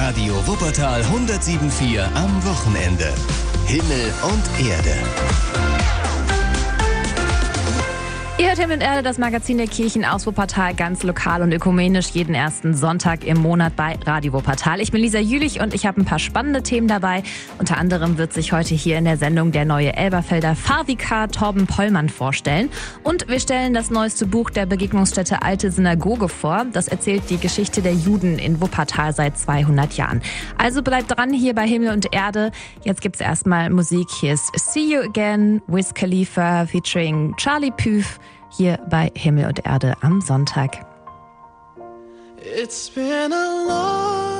Radio Wuppertal 107.4 am Wochenende. Himmel und Erde. Ihr hört Himmel und Erde, das Magazin der Kirchen aus Wuppertal, ganz lokal und ökumenisch, jeden ersten Sonntag im Monat bei Radio Wuppertal. Ich bin Lisa Jülich und ich habe ein paar spannende Themen dabei. Unter anderem wird sich heute hier in der Sendung der neue Elberfelder Fahrvikar Torben Pollmann vorstellen. Und wir stellen das neueste Buch der Begegnungsstätte Alte Synagoge vor. Das erzählt die Geschichte der Juden in Wuppertal seit 200 Jahren. Also bleibt dran hier bei Himmel und Erde. Jetzt gibt's erstmal Musik. Hier ist See You Again, Wiz Khalifa featuring Charlie Puth hier bei Himmel und Erde am Sonntag. It's been a long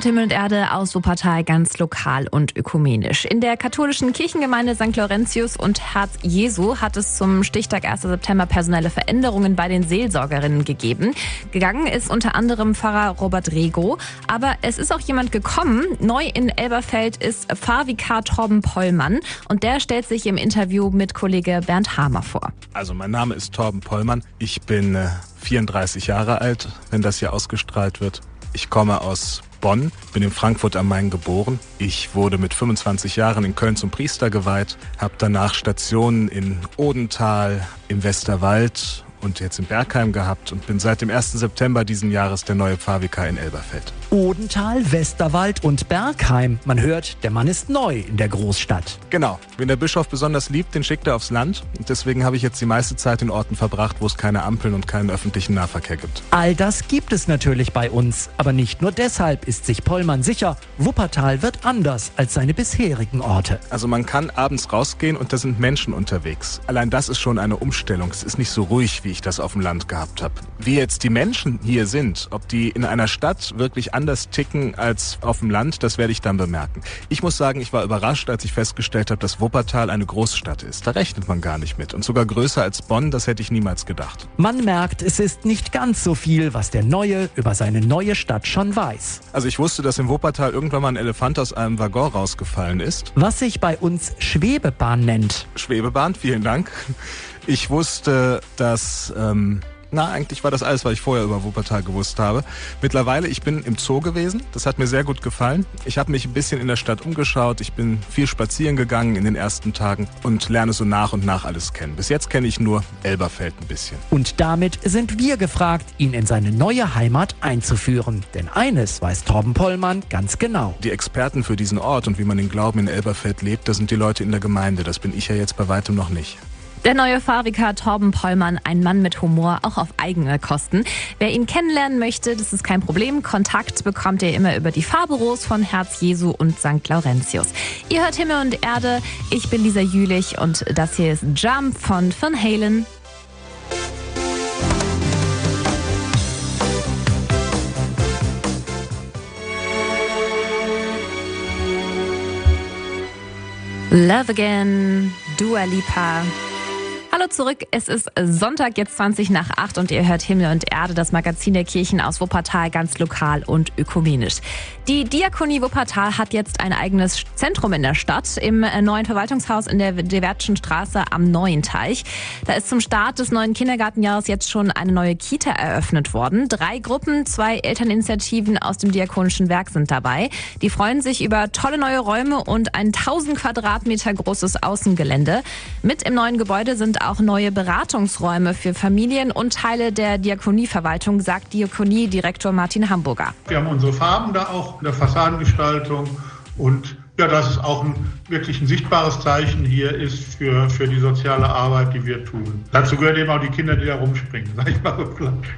hört Himmel und Erde aus Wuppertal ganz lokal und ökumenisch. In der katholischen Kirchengemeinde St. Laurentius und Herz Jesu hat es zum Stichtag 1. September personelle Veränderungen bei den Seelsorgerinnen gegeben. Gegangen ist unter anderem Pfarrer Robert Rego, aber es ist auch jemand gekommen. Neu in Elberfeld ist Pfarrvikar Torben Pollmann und der stellt sich im Interview mit Kollege Bernd Hamer vor. Also mein Name ist Torben Pollmann. Ich bin 34 äh, Jahre alt, wenn das hier ausgestrahlt wird. Ich komme aus Bonn, bin in Frankfurt am Main geboren. Ich wurde mit 25 Jahren in Köln zum Priester geweiht, habe danach Stationen in Odenthal, im Westerwald und jetzt in Bergheim gehabt und bin seit dem 1. September diesen Jahres der neue Pfarrvikar in Elberfeld. Odenthal, Westerwald und Bergheim. Man hört, der Mann ist neu in der Großstadt. Genau. Wen der Bischof besonders liebt, den schickt er aufs Land. Und deswegen habe ich jetzt die meiste Zeit in Orten verbracht, wo es keine Ampeln und keinen öffentlichen Nahverkehr gibt. All das gibt es natürlich bei uns. Aber nicht nur deshalb ist sich Pollmann sicher, Wuppertal wird anders als seine bisherigen Orte. Also man kann abends rausgehen und da sind Menschen unterwegs. Allein das ist schon eine Umstellung. Es ist nicht so ruhig, wie ich das auf dem Land gehabt habe. Wie jetzt die Menschen hier sind, ob die in einer Stadt wirklich anders ticken als auf dem Land, das werde ich dann bemerken. Ich muss sagen, ich war überrascht, als ich festgestellt habe, dass Wuppertal eine Großstadt ist. Da rechnet man gar nicht mit. Und sogar größer als Bonn, das hätte ich niemals gedacht. Man merkt, es ist nicht ganz so viel, was der Neue über seine neue Stadt schon weiß. Also ich wusste, dass in Wuppertal irgendwann mal ein Elefant aus einem Waggon rausgefallen ist. Was sich bei uns Schwebebahn nennt. Schwebebahn, vielen Dank. Ich wusste, dass ähm, na, eigentlich war das alles, was ich vorher über Wuppertal gewusst habe. Mittlerweile, ich bin im Zoo gewesen. Das hat mir sehr gut gefallen. Ich habe mich ein bisschen in der Stadt umgeschaut. Ich bin viel spazieren gegangen in den ersten Tagen und lerne so nach und nach alles kennen. Bis jetzt kenne ich nur Elberfeld ein bisschen. Und damit sind wir gefragt, ihn in seine neue Heimat einzuführen. Denn eines weiß Torben Pollmann ganz genau. Die Experten für diesen Ort und wie man den Glauben in Elberfeld lebt, das sind die Leute in der Gemeinde. Das bin ich ja jetzt bei weitem noch nicht. Der neue Fahrvikar Torben Pollmann, ein Mann mit Humor, auch auf eigene Kosten. Wer ihn kennenlernen möchte, das ist kein Problem. Kontakt bekommt ihr immer über die Fahrbüros von Herz Jesu und St. Laurentius. Ihr hört Himmel und Erde. Ich bin Lisa Jülich und das hier ist Jump von Van Halen. Love Again, Dua Lipa. Zurück, es ist Sonntag, jetzt 20 nach 8 und ihr hört Himmel und Erde, das Magazin der Kirchen aus Wuppertal, ganz lokal und ökumenisch. Die Diakonie Wuppertal hat jetzt ein eigenes Zentrum in der Stadt, im neuen Verwaltungshaus in der Dewertschen Straße am Neuen Teich. Da ist zum Start des neuen Kindergartenjahres jetzt schon eine neue Kita eröffnet worden. Drei Gruppen, zwei Elterninitiativen aus dem Diakonischen Werk sind dabei. Die freuen sich über tolle neue Räume und ein 1000 Quadratmeter großes Außengelände. Mit im neuen Gebäude sind auch neue Beratungsräume für Familien und Teile der Diakonieverwaltung, sagt Diakoniedirektor Martin Hamburger. Wir haben unsere Farben da auch in der Fassadengestaltung und ja, dass es auch ein, wirklich ein sichtbares Zeichen hier ist für, für die soziale Arbeit, die wir tun. Dazu gehören eben auch die Kinder, die da rumspringen, sag ich mal.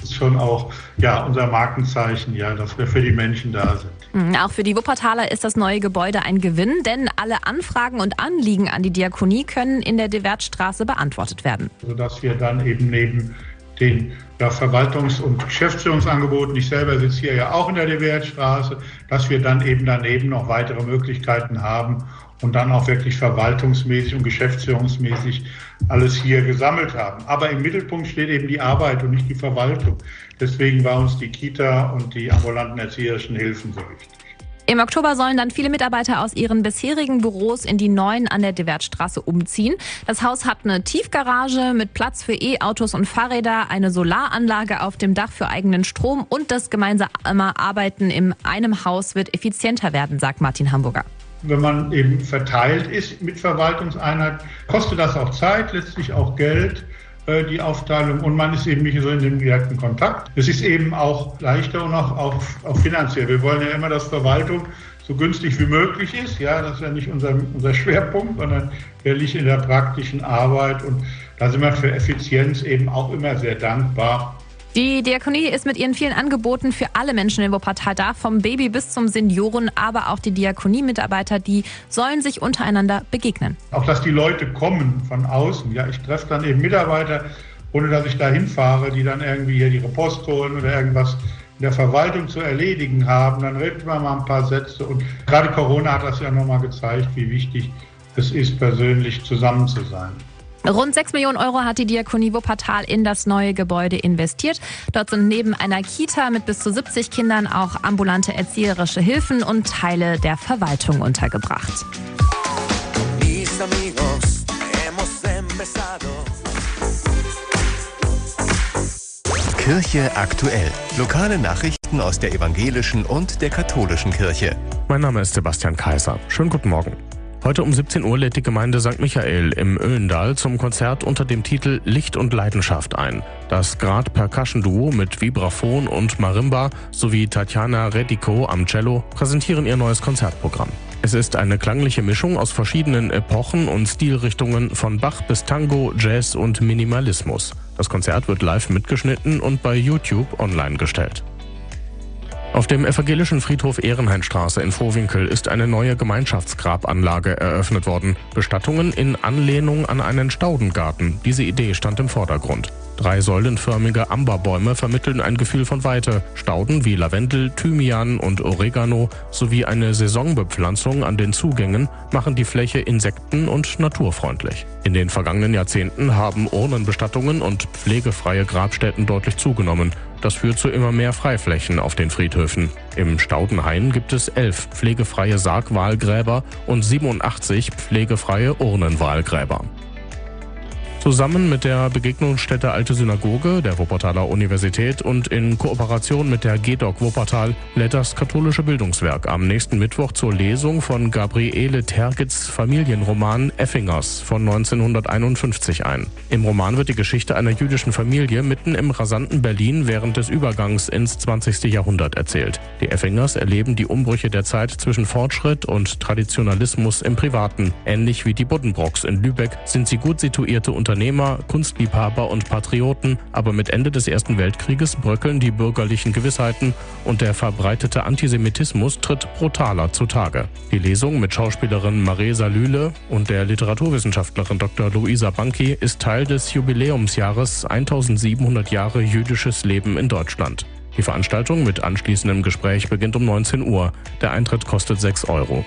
Das ist schon auch ja, unser Markenzeichen, ja, dass wir für die Menschen da sind. Mhm, auch für die Wuppertaler ist das neue Gebäude ein Gewinn, denn alle Anfragen und Anliegen an die Diakonie können in der Dewertstraße beantwortet werden. Sodass wir dann eben neben den ja, Verwaltungs- und Geschäftsführungsangeboten, ich selber sitze hier ja auch in der Dewertstraße, dass wir dann eben daneben noch weitere Möglichkeiten haben und dann auch wirklich verwaltungsmäßig und geschäftsführungsmäßig alles hier gesammelt haben. Aber im Mittelpunkt steht eben die Arbeit und nicht die Verwaltung. Deswegen war uns die Kita und die ambulanten erzieherischen Hilfen so wichtig. Im Oktober sollen dann viele Mitarbeiter aus ihren bisherigen Büros in die neuen an der Dewertstraße umziehen. Das Haus hat eine Tiefgarage mit Platz für E-Autos und Fahrräder, eine Solaranlage auf dem Dach für eigenen Strom und das gemeinsame Arbeiten in einem Haus wird effizienter werden, sagt Martin Hamburger wenn man eben verteilt ist mit Verwaltungseinheit, kostet das auch Zeit, letztlich auch Geld. Äh, die Aufteilung und man ist eben nicht so in dem direkten Kontakt. Es ist eben auch leichter und auch, auch, auch finanziell. Wir wollen ja immer, dass Verwaltung so günstig wie möglich ist. Ja, das ist ja nicht unser, unser Schwerpunkt, sondern der liegt in der praktischen Arbeit und da sind wir für Effizienz eben auch immer sehr dankbar. Die Diakonie ist mit ihren vielen Angeboten für alle Menschen in Wuppertal da, vom Baby bis zum Senioren, aber auch die Diakonie-Mitarbeiter, die sollen sich untereinander begegnen. Auch dass die Leute kommen von außen. Ja, ich treffe dann eben Mitarbeiter, ohne dass ich da hinfahre, die dann irgendwie hier ihre Post holen oder irgendwas in der Verwaltung zu erledigen haben. Dann redet man mal ein paar Sätze. Und gerade Corona hat das ja nochmal gezeigt, wie wichtig es ist, persönlich zusammen zu sein. Rund 6 Millionen Euro hat die Diakonie Wuppertal in das neue Gebäude investiert. Dort sind neben einer Kita mit bis zu 70 Kindern auch ambulante erzieherische Hilfen und Teile der Verwaltung untergebracht. Kirche aktuell. Lokale Nachrichten aus der evangelischen und der katholischen Kirche. Mein Name ist Sebastian Kaiser. Schönen guten Morgen. Heute um 17 Uhr lädt die Gemeinde St. Michael im Öhlendal zum Konzert unter dem Titel Licht und Leidenschaft ein. Das Grad Percussion Duo mit Vibraphon und Marimba sowie Tatjana Rediko am Cello präsentieren ihr neues Konzertprogramm. Es ist eine klangliche Mischung aus verschiedenen Epochen und Stilrichtungen von Bach bis Tango, Jazz und Minimalismus. Das Konzert wird live mitgeschnitten und bei YouTube online gestellt. Auf dem evangelischen Friedhof Ehrenhainstraße in Vohwinkel ist eine neue Gemeinschaftsgrabanlage eröffnet worden. Bestattungen in Anlehnung an einen Staudengarten. Diese Idee stand im Vordergrund. Drei säulenförmige Amberbäume vermitteln ein Gefühl von Weite. Stauden wie Lavendel, Thymian und Oregano sowie eine Saisonbepflanzung an den Zugängen machen die Fläche insekten- und naturfreundlich. In den vergangenen Jahrzehnten haben Urnenbestattungen und pflegefreie Grabstätten deutlich zugenommen. Das führt zu immer mehr Freiflächen auf den Friedhöfen. Im Staudenhain gibt es elf pflegefreie Sargwahlgräber und 87 pflegefreie Urnenwahlgräber. Zusammen mit der Begegnungsstätte Alte Synagoge der Wuppertaler Universität und in Kooperation mit der GEDOC Wuppertal lädt das katholische Bildungswerk am nächsten Mittwoch zur Lesung von Gabriele Tergits Familienroman Effingers von 1951 ein. Im Roman wird die Geschichte einer jüdischen Familie mitten im rasanten Berlin während des Übergangs ins 20. Jahrhundert erzählt. Die Effingers erleben die Umbrüche der Zeit zwischen Fortschritt und Traditionalismus im Privaten. Ähnlich wie die Buddenbrocks in Lübeck sind sie gut situierte Unternehmen Unternehmer, Kunstliebhaber und Patrioten, aber mit Ende des Ersten Weltkrieges bröckeln die bürgerlichen Gewissheiten und der verbreitete Antisemitismus tritt brutaler zutage. Die Lesung mit Schauspielerin Maresa Lühle und der Literaturwissenschaftlerin Dr. Luisa Banki ist Teil des Jubiläumsjahres 1700 Jahre jüdisches Leben in Deutschland. Die Veranstaltung mit anschließendem Gespräch beginnt um 19 Uhr. Der Eintritt kostet 6 Euro.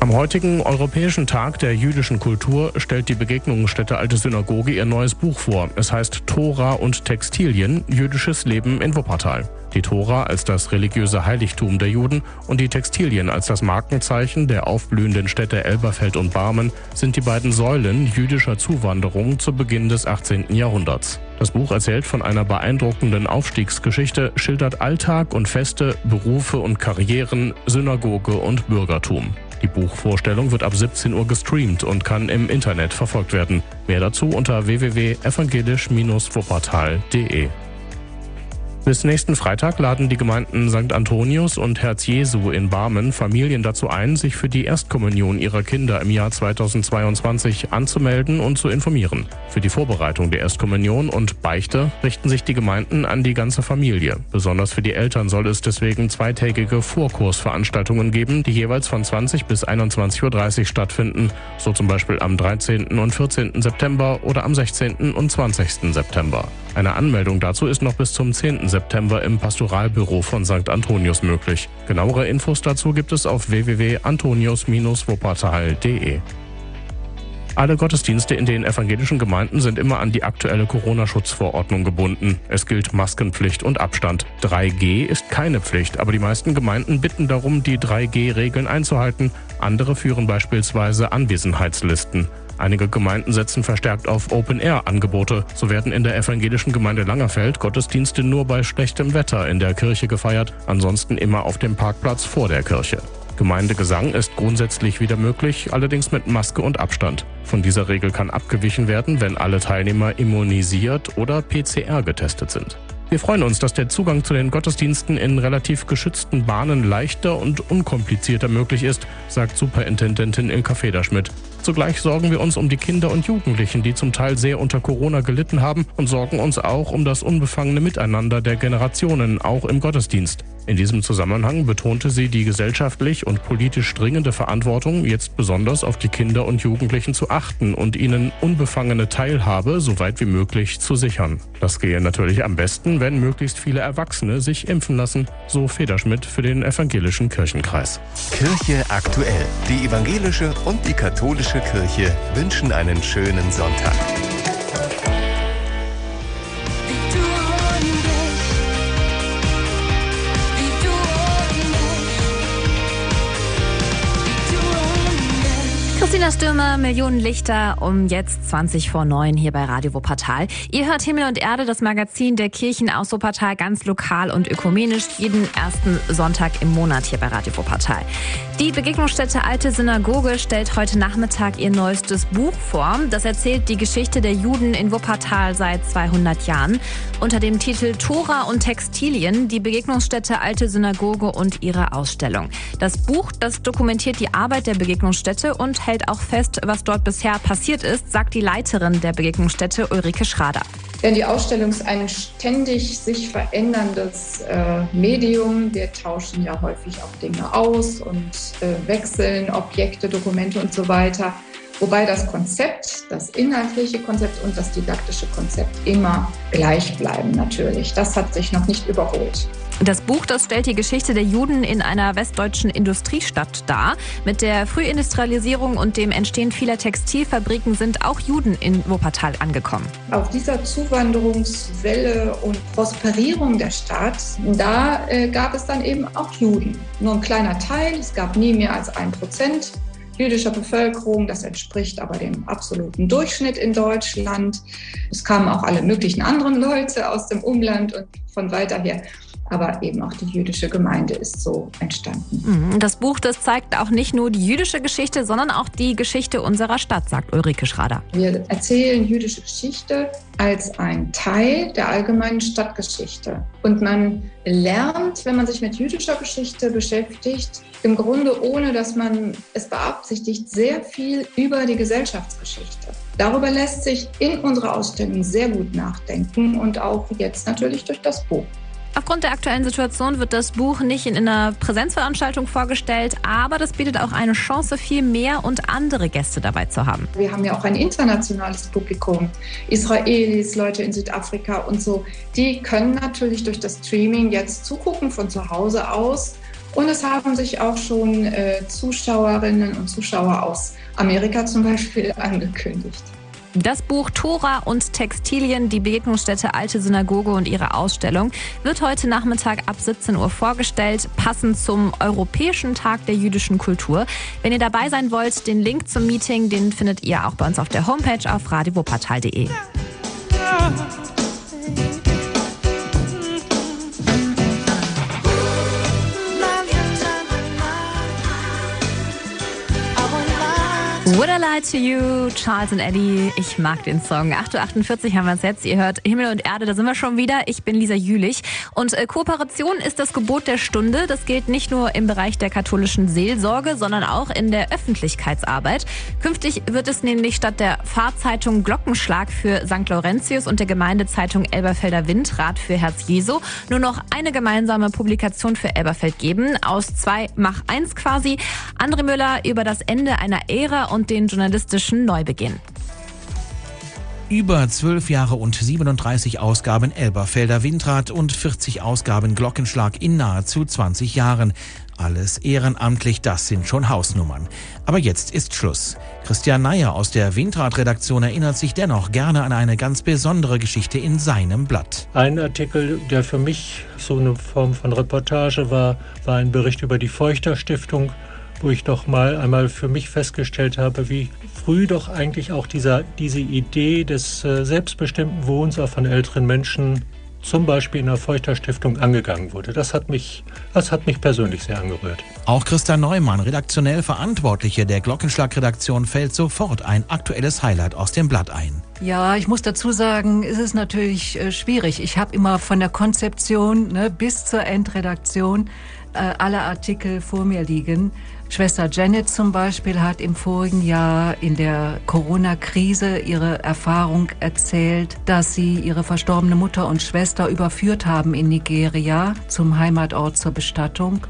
Am heutigen Europäischen Tag der jüdischen Kultur stellt die Begegnungsstätte Alte Synagoge ihr neues Buch vor. Es heißt Tora und Textilien, jüdisches Leben in Wuppertal. Die Tora als das religiöse Heiligtum der Juden und die Textilien als das Markenzeichen der aufblühenden Städte Elberfeld und Barmen sind die beiden Säulen jüdischer Zuwanderung zu Beginn des 18. Jahrhunderts. Das Buch erzählt von einer beeindruckenden Aufstiegsgeschichte, schildert Alltag und Feste, Berufe und Karrieren, Synagoge und Bürgertum. Die Buchvorstellung wird ab 17 Uhr gestreamt und kann im Internet verfolgt werden. Mehr dazu unter www.evangelisch-wuppertal.de. Bis nächsten Freitag laden die Gemeinden St. Antonius und Herz Jesu in Barmen Familien dazu ein, sich für die Erstkommunion ihrer Kinder im Jahr 2022 anzumelden und zu informieren. Für die Vorbereitung der Erstkommunion und Beichte richten sich die Gemeinden an die ganze Familie. Besonders für die Eltern soll es deswegen zweitägige Vorkursveranstaltungen geben, die jeweils von 20 bis 21.30 Uhr stattfinden, so zum Beispiel am 13. und 14. September oder am 16. und 20. September. Eine Anmeldung dazu ist noch bis zum 10. September im Pastoralbüro von St. Antonius möglich. Genauere Infos dazu gibt es auf www.antonius-wuppertal.de. Alle Gottesdienste in den evangelischen Gemeinden sind immer an die aktuelle Corona-Schutzverordnung gebunden. Es gilt Maskenpflicht und Abstand. 3G ist keine Pflicht, aber die meisten Gemeinden bitten darum, die 3G-Regeln einzuhalten. Andere führen beispielsweise Anwesenheitslisten. Einige Gemeinden setzen verstärkt auf Open-Air-Angebote. So werden in der evangelischen Gemeinde Langerfeld Gottesdienste nur bei schlechtem Wetter in der Kirche gefeiert, ansonsten immer auf dem Parkplatz vor der Kirche. Gemeindegesang ist grundsätzlich wieder möglich, allerdings mit Maske und Abstand. Von dieser Regel kann abgewichen werden, wenn alle Teilnehmer immunisiert oder PCR getestet sind. Wir freuen uns, dass der Zugang zu den Gottesdiensten in relativ geschützten Bahnen leichter und unkomplizierter möglich ist, sagt Superintendentin Ilka Federschmidt. Zugleich sorgen wir uns um die Kinder und Jugendlichen, die zum Teil sehr unter Corona gelitten haben und sorgen uns auch um das unbefangene Miteinander der Generationen, auch im Gottesdienst. In diesem Zusammenhang betonte sie die gesellschaftlich und politisch dringende Verantwortung, jetzt besonders auf die Kinder und Jugendlichen zu achten und ihnen unbefangene Teilhabe so weit wie möglich zu sichern. Das gehe natürlich am besten, wenn möglichst viele Erwachsene sich impfen lassen, so Federschmidt für den evangelischen Kirchenkreis. Kirche aktuell. Die evangelische und die katholische Kirche wünschen einen schönen Sonntag. Christina Stürmer, Millionen Lichter um jetzt 20 vor 9 hier bei Radio Wuppertal. Ihr hört Himmel und Erde, das Magazin der Kirchen aus Wuppertal, ganz lokal und ökumenisch, jeden ersten Sonntag im Monat hier bei Radio Wuppertal. Die Begegnungsstätte Alte Synagoge stellt heute Nachmittag ihr neuestes Buch vor. Das erzählt die Geschichte der Juden in Wuppertal seit 200 Jahren. Unter dem Titel Tora und Textilien, die Begegnungsstätte Alte Synagoge und ihre Ausstellung. Das Buch, das dokumentiert die Arbeit der Begegnungsstätte und hält auch fest, was dort bisher passiert ist, sagt die Leiterin der Begegnungsstätte Ulrike Schrader. Denn die Ausstellung ist ein ständig sich veränderndes äh, Medium. Wir tauschen ja häufig auch Dinge aus und äh, wechseln Objekte, Dokumente und so weiter. Wobei das Konzept, das inhaltliche Konzept und das didaktische Konzept immer gleich bleiben natürlich. Das hat sich noch nicht überholt. Das Buch, das stellt die Geschichte der Juden in einer westdeutschen Industriestadt dar. Mit der Frühindustrialisierung und dem Entstehen vieler Textilfabriken sind auch Juden in Wuppertal angekommen. Auf dieser Zuwanderungswelle und Prosperierung der Stadt, da äh, gab es dann eben auch Juden. Nur ein kleiner Teil, es gab nie mehr als ein Prozent jüdischer Bevölkerung. Das entspricht aber dem absoluten Durchschnitt in Deutschland. Es kamen auch alle möglichen anderen Leute aus dem Umland und von weiter her aber eben auch die jüdische Gemeinde ist so entstanden. Mhm. Das Buch, das zeigt auch nicht nur die jüdische Geschichte, sondern auch die Geschichte unserer Stadt, sagt Ulrike Schrader. Wir erzählen jüdische Geschichte als ein Teil der allgemeinen Stadtgeschichte. Und man lernt, wenn man sich mit jüdischer Geschichte beschäftigt, im Grunde ohne dass man es beabsichtigt, sehr viel über die Gesellschaftsgeschichte. Darüber lässt sich in unserer Ausstellung sehr gut nachdenken und auch jetzt natürlich durch das Buch. Aufgrund der aktuellen Situation wird das Buch nicht in einer Präsenzveranstaltung vorgestellt, aber das bietet auch eine Chance, viel mehr und andere Gäste dabei zu haben. Wir haben ja auch ein internationales Publikum, Israelis, Leute in Südafrika und so. Die können natürlich durch das Streaming jetzt zugucken von zu Hause aus. Und es haben sich auch schon äh, Zuschauerinnen und Zuschauer aus Amerika zum Beispiel angekündigt. Das Buch Tora und Textilien, die Begegnungsstätte Alte Synagoge und ihre Ausstellung wird heute Nachmittag ab 17 Uhr vorgestellt, passend zum Europäischen Tag der jüdischen Kultur. Wenn ihr dabei sein wollt, den Link zum Meeting, den findet ihr auch bei uns auf der Homepage auf radiowopatal.de. Would I Lie to You, Charles und Eddie. Ich mag den Song. 8.48 Uhr haben wir es jetzt. Ihr hört Himmel und Erde, da sind wir schon wieder. Ich bin Lisa Jülich. Und äh, Kooperation ist das Gebot der Stunde. Das gilt nicht nur im Bereich der katholischen Seelsorge, sondern auch in der Öffentlichkeitsarbeit. Künftig wird es nämlich statt der Fahrzeitung Glockenschlag für St. Laurentius und der Gemeindezeitung Elberfelder Windrat für Herz Jesu nur noch eine gemeinsame Publikation für Elberfeld geben. Aus zwei mach eins quasi. André Müller über das Ende einer Ära und den journalistischen Neubeginn. Über zwölf Jahre und 37 Ausgaben Elberfelder Windrad und 40 Ausgaben Glockenschlag in nahezu 20 Jahren. Alles ehrenamtlich, das sind schon Hausnummern. Aber jetzt ist Schluss. Christian Neyer aus der Windrad-Redaktion erinnert sich dennoch gerne an eine ganz besondere Geschichte in seinem Blatt. Ein Artikel, der für mich so eine Form von Reportage war, war ein Bericht über die Feuchter Stiftung wo ich doch mal einmal für mich festgestellt habe, wie früh doch eigentlich auch dieser, diese Idee des äh, selbstbestimmten Wohnens auch von älteren Menschen zum Beispiel in der Feuchter-Stiftung angegangen wurde. Das hat, mich, das hat mich persönlich sehr angerührt. Auch Christa Neumann, redaktionell Verantwortliche der Glockenschlag-Redaktion, fällt sofort ein aktuelles Highlight aus dem Blatt ein. Ja, ich muss dazu sagen, es ist natürlich äh, schwierig. Ich habe immer von der Konzeption ne, bis zur Endredaktion äh, alle Artikel vor mir liegen. Schwester Janet zum Beispiel hat im vorigen Jahr in der Corona-Krise ihre Erfahrung erzählt, dass sie ihre verstorbene Mutter und Schwester überführt haben in Nigeria zum Heimatort zur Bestattung.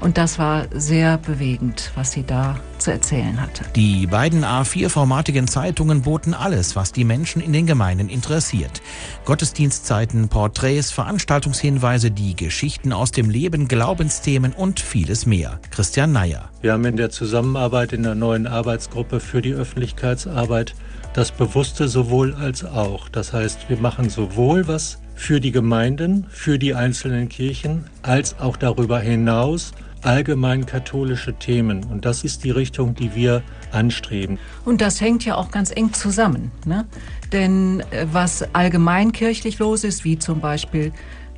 Und das war sehr bewegend, was sie da zu erzählen hatte. Die beiden A4-formatigen Zeitungen boten alles, was die Menschen in den Gemeinden interessiert. Gottesdienstzeiten, Porträts, Veranstaltungshinweise, die Geschichten aus dem Leben, Glaubensthemen und vieles mehr. Christian Neyer. Wir haben in der Zusammenarbeit in der neuen Arbeitsgruppe für die Öffentlichkeitsarbeit das Bewusste sowohl als auch. Das heißt, wir machen sowohl was für die Gemeinden, für die einzelnen Kirchen, als auch darüber hinaus allgemein katholische Themen. Und das ist die Richtung, die wir anstreben. Und das hängt ja auch ganz eng zusammen. Ne? Denn äh, was allgemeinkirchlich los ist, wie zum Beispiel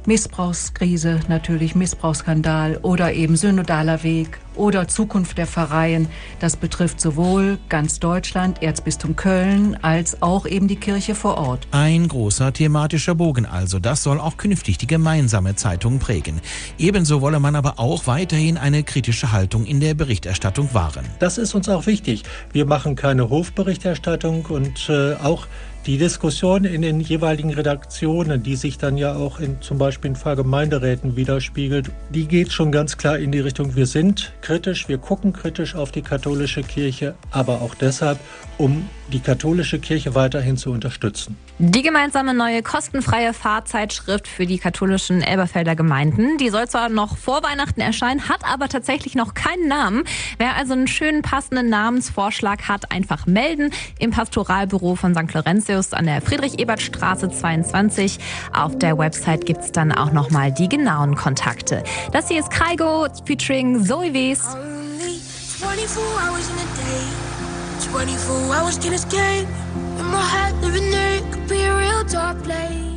Missbrauchskrise, natürlich Missbrauchsskandal oder eben synodaler Weg oder Zukunft der Pfarreien. Das betrifft sowohl ganz Deutschland, Erzbistum Köln, als auch eben die Kirche vor Ort. Ein großer thematischer Bogen also. Das soll auch künftig die gemeinsame Zeitung prägen. Ebenso wolle man aber auch weiterhin eine kritische Haltung in der Berichterstattung wahren. Das ist uns auch wichtig. Wir machen keine Hofberichterstattung und äh, auch die Diskussion in den jeweiligen Redaktionen, die sich dann ja auch in zum Beispiel in Pfarrgemeinderäten widerspiegelt, die geht schon ganz klar in die Richtung, wir sind kritisch, wir gucken kritisch auf die katholische Kirche, aber auch deshalb, um die katholische Kirche weiterhin zu unterstützen. Die gemeinsame neue kostenfreie Fahrzeitschrift für die katholischen Elberfelder Gemeinden, die soll zwar noch vor Weihnachten erscheinen, hat aber tatsächlich noch keinen Namen. Wer also einen schönen passenden Namensvorschlag hat, einfach melden im Pastoralbüro von St. Laurentius an der Friedrich-Ebert-Straße 22. Auf der Website gibt es dann auch nochmal die genauen Kontakte. Das hier ist Kaigo featuring Zoe Wies. 24 hours can escape. In my head, living there could be a real dark place.